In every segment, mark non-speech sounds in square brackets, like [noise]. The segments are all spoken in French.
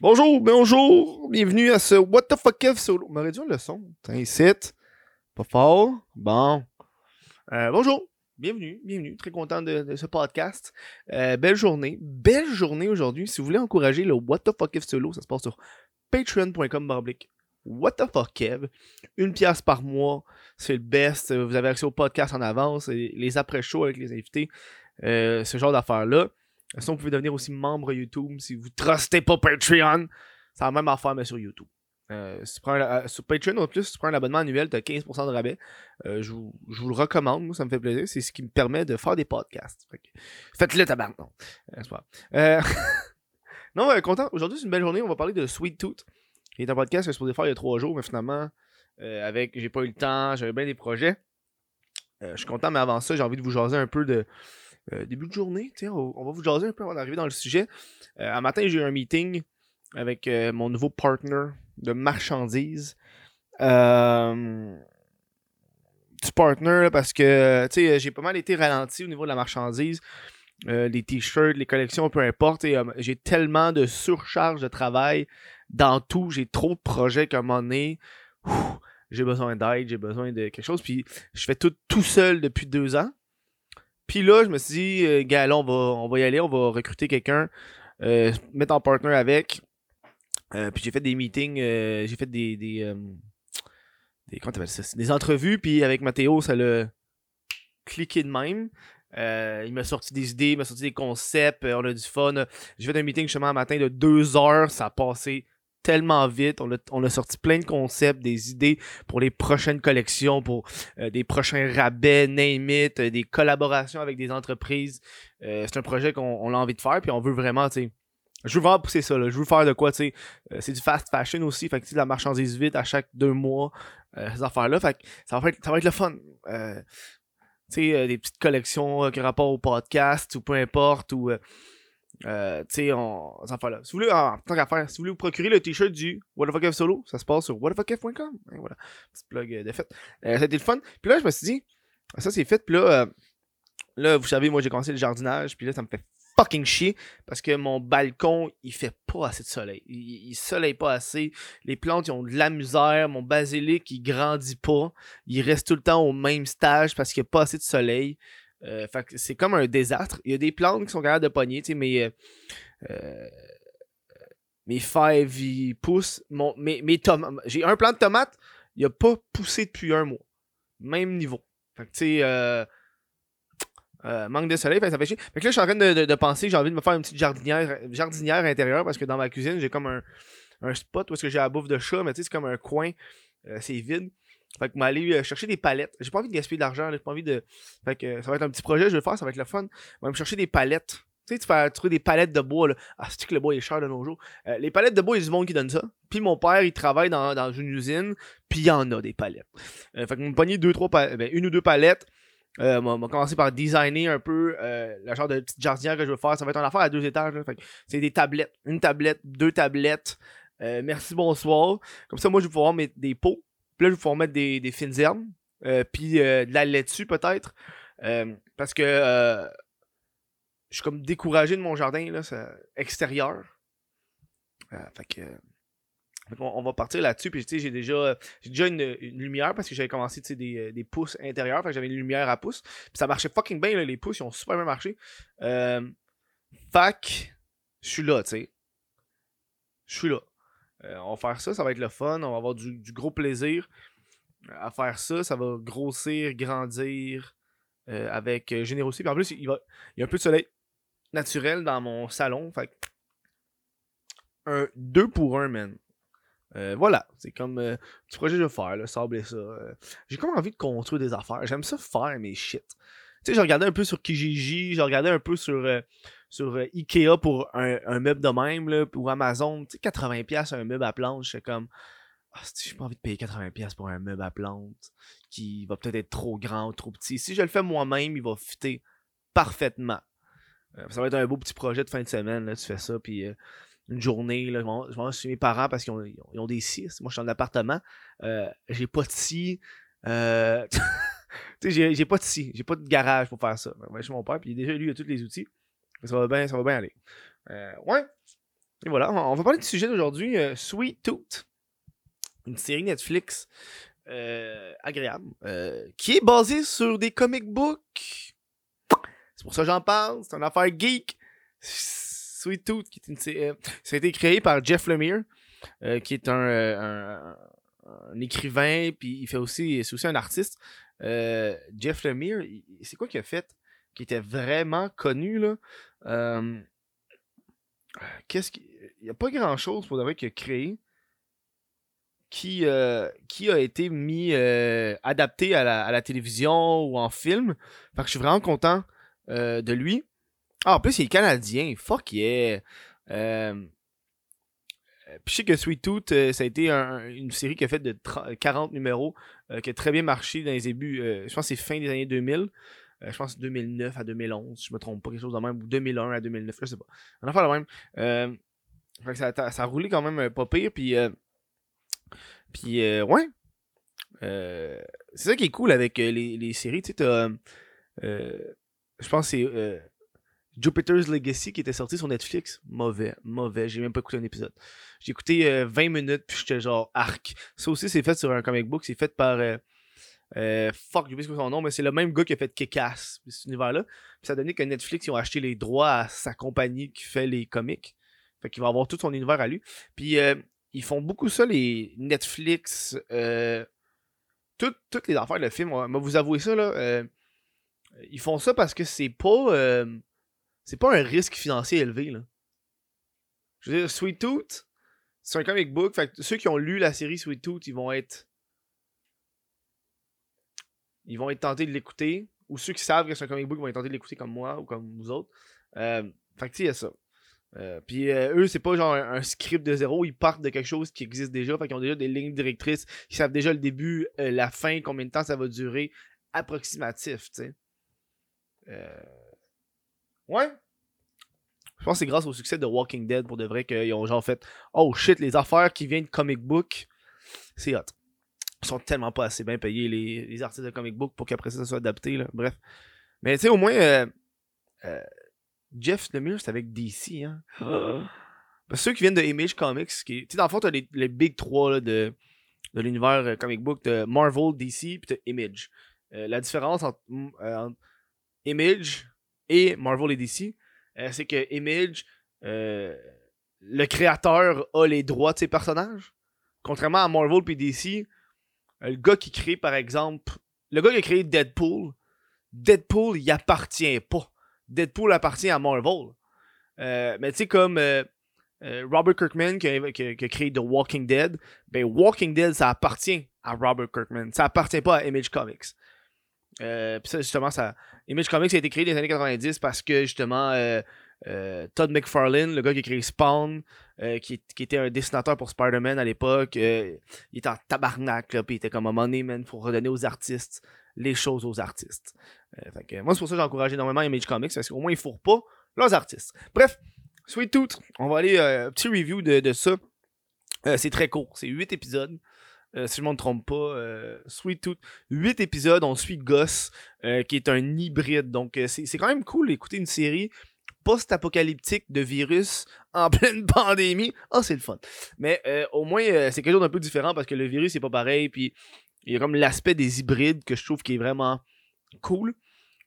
Bonjour, bonjour, bienvenue à ce What the fuck Kev solo. On m'a réduit le son. T'incites. Pas fort. Bon. Euh, bonjour, bienvenue, bienvenue. Très content de, ce podcast. Euh, belle journée. Belle journée aujourd'hui. Si vous voulez encourager le What the fuck Kev solo, ça se passe sur patreon.com barblique. What the fuck Kev. Une pièce par mois. C'est le best. Vous avez accès au podcast en avance. Les après-shows avec les invités. Euh, ce genre d'affaires-là. Sinon, vous pouvez devenir aussi membre YouTube si vous trustez pas Patreon. C'est la même affaire, mais sur YouTube. Euh, euh, sur Patreon, en plus, si tu prends un abonnement annuel, tu as 15% de rabais. Euh, je, vous, le recommande, moi, ça me fait plaisir. C'est ce qui me permet de faire des podcasts. Faites-le, tabarnak. Non, [laughs] non, content. Aujourd'hui, c'est une belle journée. On va parler de Sweet Tooth, qui est un podcast que je supposé faire il y a trois jours, mais finalement, avec j'ai pas eu le temps, j'avais bien des projets. Je suis content, mais avant ça, j'ai envie de vous jaser un peu de euh, début de journée. On, va vous jaser un peu avant d'arriver dans le sujet. Euh, un matin, j'ai eu un meeting avec euh, mon nouveau partner de marchandises. Petit partner parce que j'ai pas mal été ralenti au niveau de la marchandise. Les t-shirts, les collections, peu importe. j'ai tellement de surcharge de travail dans tout. J'ai trop de projets qu'à un moment donné, j'ai besoin d'aide, j'ai besoin de quelque chose. Puis je fais tout tout seul depuis deux ans. Puis là, je me suis dit, euh, gars, on va, on va y aller, on va recruter quelqu'un, euh, mettre en partner avec. Euh, puis j'ai fait des meetings, j'ai fait des. des, des comment ça Des entrevues, puis avec Mathéo, ça l'a cliqué de même. Il m'a sorti des idées, il m'a sorti des concepts, on a du fun. J'ai fait un meeting justement un matin de deux heures, ça a passé tellement vite. On a, sorti plein de concepts, des idées pour les prochaines collections, pour euh, des prochains rabais, name it, euh, des collaborations avec des entreprises. Euh, c'est un projet qu'on on a envie de faire, puis on veut vraiment, tu sais. Je veux vraiment pousser ça, là. Je veux faire de quoi, tu sais. C'est du fast fashion aussi, fait que de la marchandise vite à chaque deux mois, ces affaires-là. Fait que ça va être, ça va être le fun. Tu sais, des petites collections qui ont rapport au podcast ou peu importe, ou. Euh, tu sais, on... affaires-là. Si vous voulez, en tant qu'à faire, si vous voulez vous procurer le t-shirt du What the solo, ça se passe sur whatthefuckf.com. Voilà. Petit plug euh, de fait. Euh, ça a été le fun. Puis là, je me suis dit, ça c'est fait. Puis là, euh, là, vous savez, moi j'ai commencé le jardinage. Puis là, ça me fait fucking chier parce que mon balcon, il fait pas assez de soleil. Il, il soleille pas assez. Les plantes, ils ont de la misère. Mon basilic, il grandit pas. Il reste tout le temps au même stage parce qu'il n'y a pas assez de soleil. Euh, fait que c'est comme un désastre. Il y a des plantes qui sont capables de pogner, tu sais, mais. euh, euh, mes fèves, ils poussent. Mon, mes, mes. J'ai un plant de tomates, il a pas poussé depuis un mois. Même niveau. Fait que, tu sais, manque de soleil, fait ça fait chier. Que là, je suis en train de, de- penser que j'ai envie de me faire une petite jardinière, jardinière intérieure parce que dans ma cuisine, j'ai comme un, un spot où est-ce que j'ai la bouffe de chat, mais tu sais, c'est comme un coin, c'est vide. Fait que m'aller euh, chercher des palettes. J'ai pas envie de gaspiller de l'argent, j'ai pas envie de. Fait que euh, ça va être un petit projet, je vais le faire, ça va être le fun. On va me chercher des palettes. Tu sais, tu fais trouver des palettes de bois, là. Ah, c'est que le bois est cher de nos jours? Euh, les palettes de bois, il y a du monde qui donne ça. Puis mon père, il travaille dans, dans une usine, puis il y en a des palettes. Euh, fait que m'a pogné deux, trois pa- ben, une ou deux palettes. M'a m'a commencé par designer un peu euh, le genre de petite jardinière que je veux faire. Ça va être une affaire à deux étages. Fait que c'est des tablettes. Une tablette, deux tablettes. Merci, bonsoir. Comme ça, moi, je vais pouvoir mettre des pots. Puis là, je vais pouvoir mettre des, des fines herbes. Euh, puis euh, de la laitue, peut-être. Euh, parce que je suis comme découragé de mon jardin là, extérieur. Fait que. on va partir là-dessus. Puis, j'ai déjà, j'ai déjà une, lumière parce que j'avais commencé, des, des pouces intérieurs. Fait que j'avais une lumière à pouces. Puis ça marchait fucking bien, les pouces. Ils ont super bien marché. Que, je suis là, tu sais. Je suis là. Euh, on va faire ça, ça va être le fun. On va avoir du, du gros plaisir à faire ça. Ça va grossir, grandir euh, avec euh, générosité. En plus, il, va, il y a un peu de soleil naturel dans mon salon. Fait un 2 pour 1, man. Voilà, c'est comme euh, petit projet je vais faire, là, sabler ça. euh. J'ai comme envie de construire des affaires. J'aime ça faire mes shit. Tu sais, j'ai regardé un peu sur Kijiji, j'ai regardé un peu sur, sur euh, Ikea pour un, un meuble de même, là, ou Amazon. Tu sais, 80$ un meuble à plante, je comme. Ah, j'ai pas envie de payer 80$ pour un meuble à plante qui va peut-être être trop grand trop petit. Si je le fais moi-même, il va fitter parfaitement. Euh, ça va être un beau petit projet de fin de semaine. Là, tu fais ça, puis euh, une journée, là, je vais- je chez mes parents parce qu'ils ont, ils ont- des scies. Moi, je suis en appartement. Euh, j'ai pas de scie. [laughs] J'ai, pas de scie. J'ai pas de garage pour faire ça. Je vais chez mon père, puis déjà, lui, il a tous les outils. Ça va bien, ça va bien aller. Euh, ouais. Et voilà, on va parler du sujet d'aujourd'hui, euh, Sweet Tooth. Une série Netflix euh, agréable, qui est basée sur des comic books. C'est pour ça que j'en parle, c'est une affaire geek. Sweet Tooth, qui est une série, ça a été créé par Jeff Lemire, qui est un, un, écrivain, puis il fait aussi, c'est aussi un artiste. Jeff Lemire, c'est quoi qu'il a fait qui était vraiment connu là? Qu'est-ce qu'il il n'y a pas grand chose pour dire qu'il a créé qui, euh, qui a été mis euh, adapté à la, télévision ou en film. Fait que je suis vraiment content euh, de lui. Ah, en plus, il est canadien. Fuck yeah. Puis je sais que Sweet Tooth, ça a été une série qui a fait de 40 numéros, qui a très bien marché dans les débuts. je pense que c'est fin des années 2000. Je pense 2009 à 2011, je me trompe pas, quelque chose de même, ou 2001 à 2009, je sais pas. On a fait même ça, ça, a roulé quand même euh, pas pire. Puis, euh, puis euh, ouais. c'est ça qui est cool avec les, les séries. Tu sais, je pense que c'est Jupiter's Legacy qui était sorti sur Netflix. Mauvais, mauvais. J'ai même pas écouté un épisode. J'ai écouté 20 minutes, puis j'étais genre arc. Ça aussi, c'est fait sur un comic book. C'est fait par. Fuck, j'ai oublié son nom, mais c'est le même gars qui a fait Kick-Ass, cet univers-là. ça a donné que Netflix, ils ont acheté les droits à sa compagnie qui fait les comics. Fait qu'il va avoir tout son univers à lui. Puis euh, ils font beaucoup ça, les Netflix. Euh, toutes les affaires, le film, va vous avouer ça, là. Euh, ils font ça parce que c'est pas. c'est pas un risque financier élevé, là. Je veux dire, Sweet Tooth, c'est un comic book. Fait que ceux qui ont lu la série Sweet Tooth, ils vont être. Ils vont être tentés de l'écouter. Ou ceux qui savent que c'est un comic book vont être tentés de l'écouter comme moi ou comme vous autres. fait que tu sais, il y a ça. Euh, puis euh, eux, c'est pas genre un, script de zéro, ils partent de quelque chose qui existe déjà, fait qu'ils ont déjà des lignes directrices, ils savent déjà le début, euh, la fin, combien de temps ça va durer, approximatif, tu sais. Ouais. Je pense que c'est grâce au succès de Walking Dead pour de vrai qu'ils ont genre fait Oh shit, les affaires qui viennent de comic book, c'est hot. Sont tellement pas assez bien payés, les, artistes de comic book, pour qu'après ça, ça soit adapté, là. Bref. Mais tu sais, au moins, Jeff Lemire, c'est avec DC. Hein? [gasps] ceux qui viennent de Image Comics, qui, dans le fond, t'as les, les Big 3 de, de l'univers euh, comic book, de Marvel, DC, puis Image. Euh, la différence euh, entre, Image et Marvel et DC, c'est que Image, le créateur a les droits de ses personnages. Contrairement à Marvel et DC, le gars qui crée, par exemple, le gars qui a créé Deadpool, Deadpool, il appartient pas Deadpool appartient à Marvel. Euh, mais tu sais, comme euh, euh, Robert Kirkman qui a, créé The Walking Dead, ben Walking Dead, ça appartient à Robert Kirkman. Ça appartient pas à Image Comics. Image Comics a été créé dans les années 90 parce que, justement, Todd McFarlane, le gars qui a créé Spawn, qui, était un dessinateur pour Spider-Man à l'époque, il était en tabarnak, puis il était comme un money, man, faut redonner aux artistes les choses aux artistes. Euh, moi, c'est pour ça que j'encourage énormément Image Comics, parce qu'au moins, ils fourrent pas leurs artistes. Bref, Sweet Tooth, on va aller, euh, petit review de, ça. Euh, c'est très court, c'est 8 épisodes. si je ne me trompe pas, Sweet Tooth, 8 épisodes, on suit Goss, qui est un hybride. Donc, c'est quand même cool d'écouter une série post-apocalyptique de virus en [laughs] pleine pandémie. Ah, c'est le fun. Mais au moins, c'est quelque chose d'un peu différent parce que le virus, c'est pas pareil. Puis il y a comme l'aspect des hybrides que je trouve qui est vraiment cool.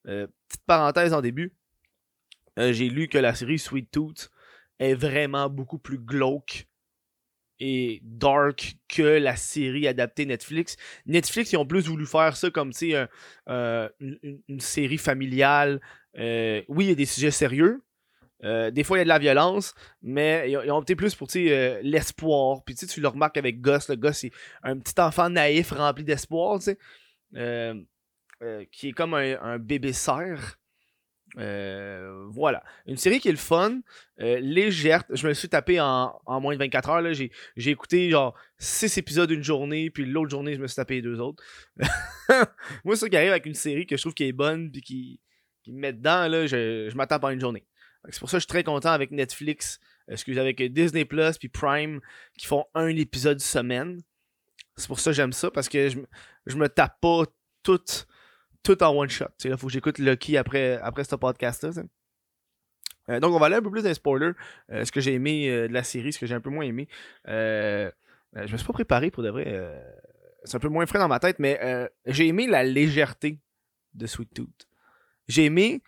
Euh, petite parenthèse en début. Euh, j'ai lu que la série Sweet Tooth est vraiment beaucoup plus glauque et dark que la série adaptée Netflix. Netflix, ils ont plus voulu faire ça comme, sais, une, série familiale. Euh, oui, il y a des sujets sérieux, euh, des fois, il y a de la violence, mais ils ont opté plus pour euh, l'espoir. Puis tu le remarques avec Gus. Le Gus, c'est un petit enfant naïf rempli d'espoir. Euh, qui est comme un, bébé cerf. voilà. Une série qui est le fun, légère. Je me suis tapé en, moins de 24 heures. J'ai, écouté genre 6 épisodes une journée, puis l'autre journée, je me suis tapé deux autres. [laughs] Moi, ça qui arrive avec une série que je trouve qui est bonne, puis qui, me met dedans, là, je, je m'attends pas une journée. C'est pour ça que je suis très content avec Netflix, excusez, avec Disney Plus puis Prime qui font un épisode semaine. C'est pour ça que j'aime ça parce que je, je me tape pas tout, tout en one shot. Il faut que j'écoute Lucky après, après ce podcast-là. donc, on va aller un peu plus dans les spoilers. ce que j'ai aimé de la série, ce que j'ai un peu moins aimé. je me suis pas préparé pour de vrai. c'est un peu moins frais dans ma tête, mais j'ai aimé la légèreté de Sweet Tooth. J'ai aimé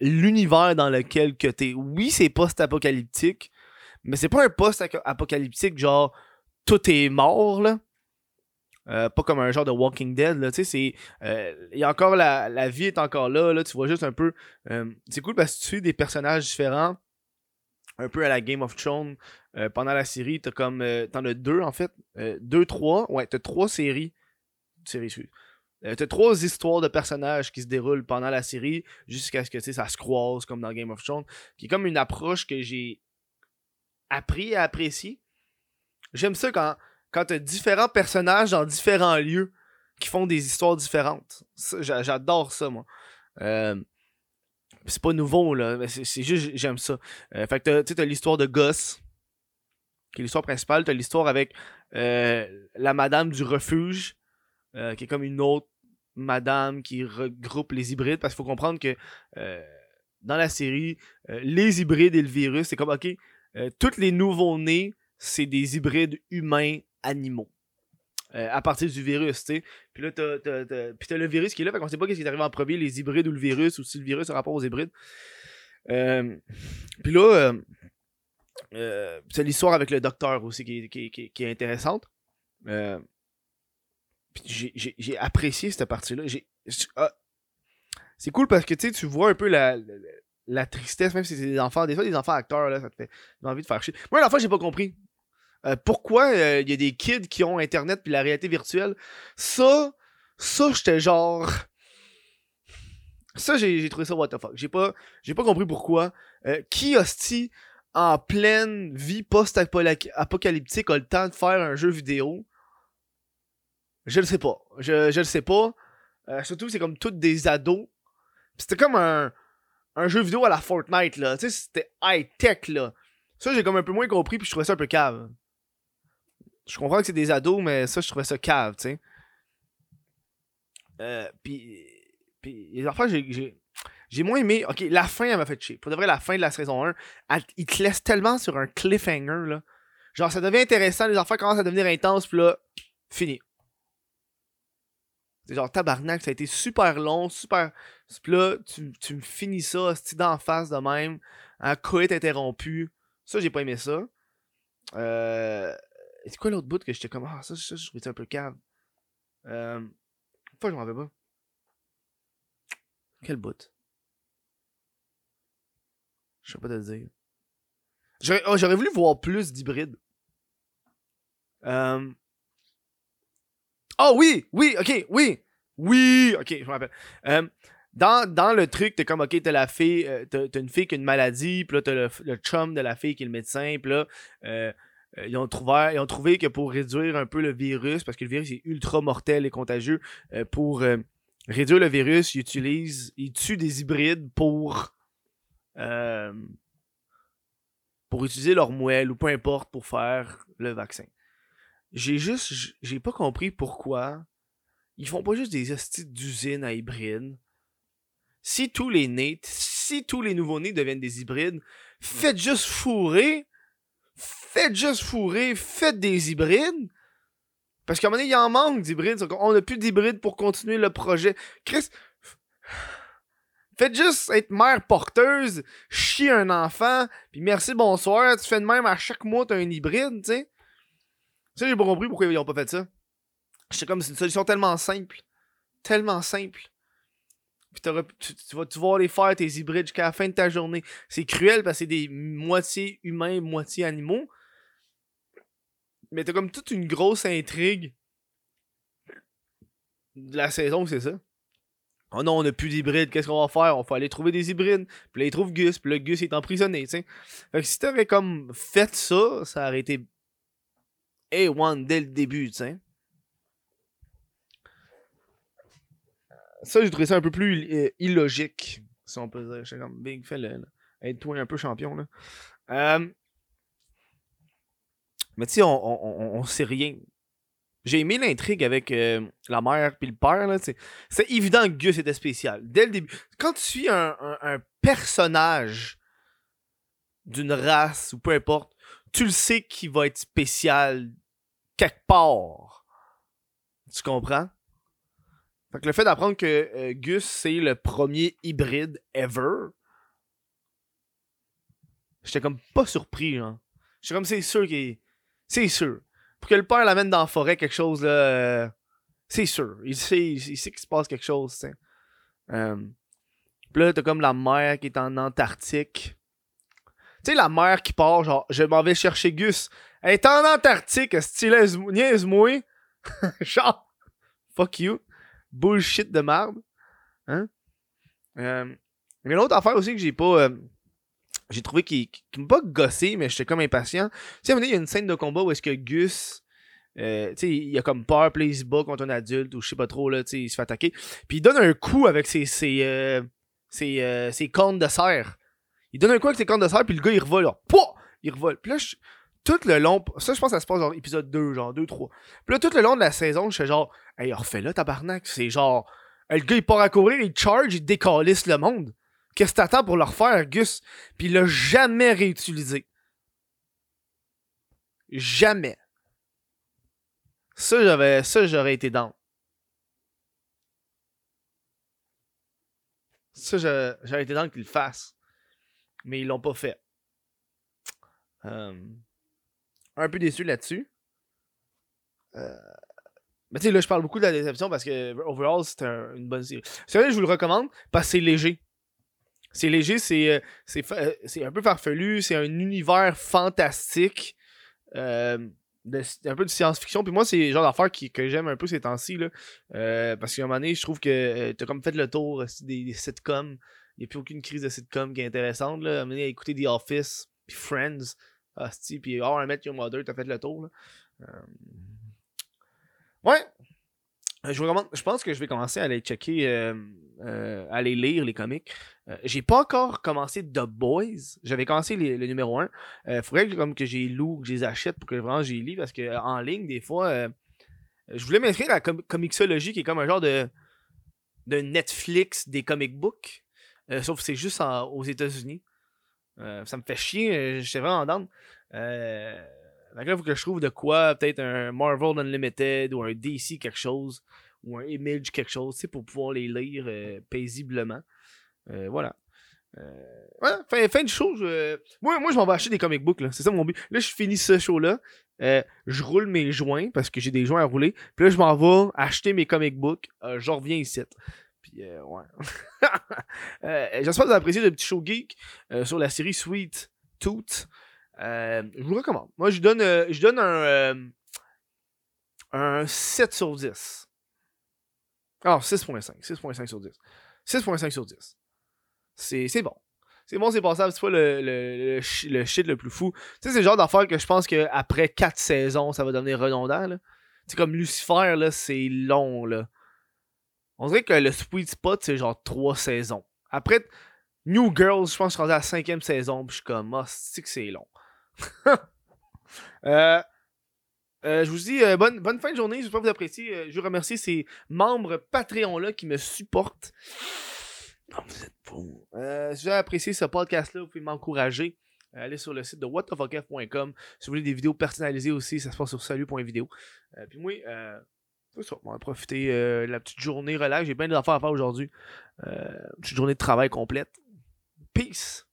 l'univers dans lequel que t'es. Oui, c'est post-apocalyptique, mais c'est pas un post-apocalyptique genre tout est mort, là. Euh, pas comme un genre de Walking Dead, là, tu sais, c'est... Euh, il y a encore la, la vie est encore là, là, tu vois juste un peu... Euh, c'est cool parce que tu suis des personnages différents, un peu à la Game of Thrones. pendant la série, t'as comme... t'en as deux, en fait. deux, trois. Ouais, t'as trois séries. Séries, T'as trois histoires de personnages qui se déroulent pendant la série jusqu'à ce que ça se croise comme dans Game of Thrones. Qui est comme une approche que j'ai appris à apprécier. J'aime ça quand, quand t'as différents personnages dans différents lieux qui font des histoires différentes. J'adore ça, moi. Euh, c'est pas nouveau, là. C'est juste, j'aime ça. Euh, fait que t'as l'histoire de Gus, qui est l'histoire principale. T'as l'histoire avec euh, la madame du refuge, qui est comme une autre madame qui regroupe les hybrides. Parce qu'il faut comprendre que dans la série, les hybrides et le virus, c'est comme, ok, tous les nouveaux-nés, c'est des hybrides humains animaux. Euh, à partir du virus, tu sais. Puis là, t'as, Puis le virus qui est là, fait qu'on sait pas ce qui est arrivé en premier, les hybrides ou le virus, ou si le virus a rapport aux hybrides. Euh, puis là, euh, c'est l'histoire avec le docteur aussi qui, est intéressante. j'ai, apprécié cette partie-là. Ah, c'est cool parce que tu vois un peu la, la, tristesse, même si c'est des enfants. Des fois, des enfants acteurs, là, ça te fait envie de faire chier. Moi, l'enfant, j'ai pas compris. Euh, pourquoi il euh, y a des kids qui ont Internet puis la réalité virtuelle? Ça, ça, j'étais genre. Ça, j'ai trouvé ça what the fuck. J'ai pas, pas compris pourquoi. Euh, qui hostie en pleine vie post-apocalyptique a le temps de faire un jeu vidéo? Je le sais pas. Je, je le sais pas. surtout, c'est comme toutes des ados. C'était comme un, un jeu vidéo à la Fortnite, là. Tu sais, c'était high-tech, là. Ça, j'ai comme un peu moins compris, puis je trouvais ça un peu cave. Je comprends que c'est des ados, mais ça, je trouvais ça cave, tu sais. Euh, puis, puis, les enfants, j'ai, j'ai moins aimé. Ok, la fin, elle m'a fait chier. Pour de vrai, la fin de la saison 1, il te laisse tellement sur un cliffhanger, là. Genre, ça devient intéressant, les enfants commencent à devenir intenses, puis là, fini. C'est genre tabarnak, ça a été super long, super. Puis là, tu, tu me finis ça, c'est d'en face de même, un coït interrompu. Ça, j'ai pas aimé ça. Euh, c'est quoi l'autre bout que j'étais comme, ah, ça, ça, je trouvais un peu cave? Euh. Pourquoi je m'en rappelle pas? Quel bout? Je sais pas te dire. J'aurais oh, voulu voir plus d'hybrides. Euh... Oh oui, oui, ok, oui. Oui, ok, je me rappelle. Euh, dans, dans, le truc, t'es comme, ok, t'as la fille, euh, t'as une fille qui a une maladie, puis là, t'as le, le, chum de la fille qui est le médecin, puis là, euh, ils, ont trouvé, ils ont trouvé que pour réduire un peu le virus, parce que le virus est ultra mortel et contagieux, euh, pour euh, réduire le virus, ils utilisent, ils tuent des hybrides pour pour utiliser leur moelle ou peu importe pour faire le vaccin. J'ai juste, j'ai pas compris pourquoi ils font pas juste des hosties d'usines à hybrides. Si tous les nés, si tous les nouveaux-nés deviennent des hybrides, faites juste fourrer faites juste fourrer, faites des hybrides. Parce qu'à un moment donné, il en manque d'hybrides. On n'a plus d'hybrides pour continuer le projet. Chris, faites juste être mère porteuse, chier un enfant, puis merci, bonsoir. Tu fais de même à chaque mois, t'as un hybride, tu sais. Ça, j'ai pas compris pourquoi ils ont pas fait ça. C'est comme, c'est une solution tellement simple. Tellement simple. Puis tu, tu, vas, tu vas les faire, tes hybrides, jusqu'à la fin de ta journée. C'est cruel parce que c'est des moitié humains, moitié animaux. Mais t'as comme toute une grosse intrigue de la saison, c'est ça. Oh non, on a plus d'hybrides, qu'est-ce qu'on va faire? On va aller trouver des hybrides. Puis là, ils trouvent Gus, puis le Gus est emprisonné, tu sais. Fait que si t'avais comme fait ça, ça aurait été A1 dès le début, tu sais. Ça, j'ai trouvé ça un peu plus euh, illogique, si on peut dire. J'étais comme, Big, fais-le, Aide-toi un peu champion, là. Euh, mais tu sais, on, on, on, sait rien. J'ai aimé l'intrigue avec euh, la mère puis le père. Là, c'est évident que Gus était spécial. Dès le début. Quand tu suis un, un, personnage d'une race ou peu importe, tu le sais qu'il va être spécial quelque part. Tu comprends? Fait que le fait d'apprendre que euh, Gus, c'est le premier hybride ever, j'étais comme pas surpris, genre. J'étais comme, c'est sûr qu'il C'est sûr. Pour que le père l'amène dans la forêt, quelque chose, là, euh, c'est sûr. Il sait, il sait qu'il se passe quelque chose, tu. Euh, Pis là, t'as comme la mère qui est en Antarctique. Tu sais, la mère qui part, genre, je m'en vais chercher Gus. Elle est en Antarctique, style niaise-moi. [laughs] genre, fuck you. Bullshit de merde. Hein? Euh, mais l'autre affaire aussi que j'ai pas. Euh, j'ai trouvé qu'il m'a pas gossé, mais j'étais comme impatient. Tu sais, il y a une scène de combat où est-ce que Gus. Euh, tu il a comme peur, puis il se bat contre un adulte, ou je sais pas trop, là, tu il se fait attaquer. Puis il donne un coup avec ses, ses, euh, ses, euh, ses cornes de serre. Il donne un coup avec ses cornes de serre, puis le gars, il revole, là. Pouah! Il revole. Puis là, je- tout le long, ça, je pense que ça se passe dans épisode 2, genre 2, 3. Puis là, tout le long de la saison, je fais genre, hey, refais-le, tabarnak. C'est genre, euh, le gars, il part à courir, il charge, il décalisse le monde. Qu'est-ce que t'attends pour le refaire, Gus? Puis il l'a jamais réutilisé. Jamais. Ça, j'avais, ça, j'aurais été dans. Ça, j'aurais été dans qu'ils le fassent. Mais ils l'ont pas fait. Euh, un peu déçu là-dessus. Euh, mais tu sais, là, je parle beaucoup de la déception parce que overall, c'est un- une bonne série. Vrai, je vous le recommande parce que c'est léger. C'est léger, c'est euh, c'est euh, c'est un peu farfelu, c'est un univers fantastique. un peu de science-fiction. Puis moi, c'est le genre d'affaires que j'aime un peu ces temps-ci. là. Parce qu'à un moment donné, je trouve que t'as comme fait le tour des, sitcoms. Il n'y a plus aucune crise de sitcom qui est intéressante. Là. À un moment donné, à écouter The Office, Friends, hostie, puis How I Met Your Mother, t'as fait le tour. Là. Euh, Ouais. Euh, Je, recommande- je pense que je vais commencer à aller checker, euh, euh, à aller lire les comics. J'ai pas encore commencé The Boys. J'avais commencé le numéro 1. Il faudrait que, comme, que j'ai loue, que je les achète pour que vraiment j'y lis parce que euh, en ligne, des fois, je voulais m'inscrire à la com Comixology qui est comme un genre de, de Netflix des comic books. Sauf que c'est juste aux États-Unis. Euh, ça me fait chier. euh, J'étais vraiment down. Euh, donc là, il faut que je trouve de quoi, peut-être un Marvel Unlimited ou un DC quelque chose, ou un Image quelque chose, tu sais, pour pouvoir les lire euh, paisiblement. Voilà. Voilà, fin, fin du show. Moi, moi, je m'en vais acheter des comic books. C'est ça mon but. Là, je finis ce show-là. Je roule mes joints parce que j'ai des joints à rouler. Puis là, je m'en vais acheter mes comic books. Je reviens ici. Puis, euh, ouais. [laughs] Euh, J'espère que vous avez apprécié le petit show geek euh, sur la série Sweet Tooth. Euh, je vous recommande. Moi, je donne, donne un, euh, un 7 sur 10. Ah, 6.5. 6.5 sur 10. 6.5 sur 10. C'est bon. C'est bon, c'est passable. C'est pas le, le, le, shi- le shit le plus fou. Tu sais, c'est le genre d'affaire que je pense qu'après 4 saisons, ça va devenir redondant. C'est comme Lucifer, c'est long, là. On dirait que le sweet spot, c'est genre 3 saisons. Après, New Girls, je pense que je suis rendu à la cinquième saison, puis je suis comme, ah, c'est que c'est long? [laughs] Euh, euh, je vous dis euh, bonne, bonne fin de journée. J'espère que vous appréciez. Je veux remercier ces membres Patreon-là qui me supportent. Oh, vous êtes. Euh, si vous avez apprécié ce podcast-là, vous pouvez m'encourager. Allez sur le site de whatthefuckf.com. Si vous voulez des vidéos personnalisées aussi, ça se passe sur salut.video. Puis moi, c'est ça, on va profiter euh, de la petite journée relax. J'ai plein d'affaires à faire aujourd'hui. Euh, petite journée de travail complète. Peace!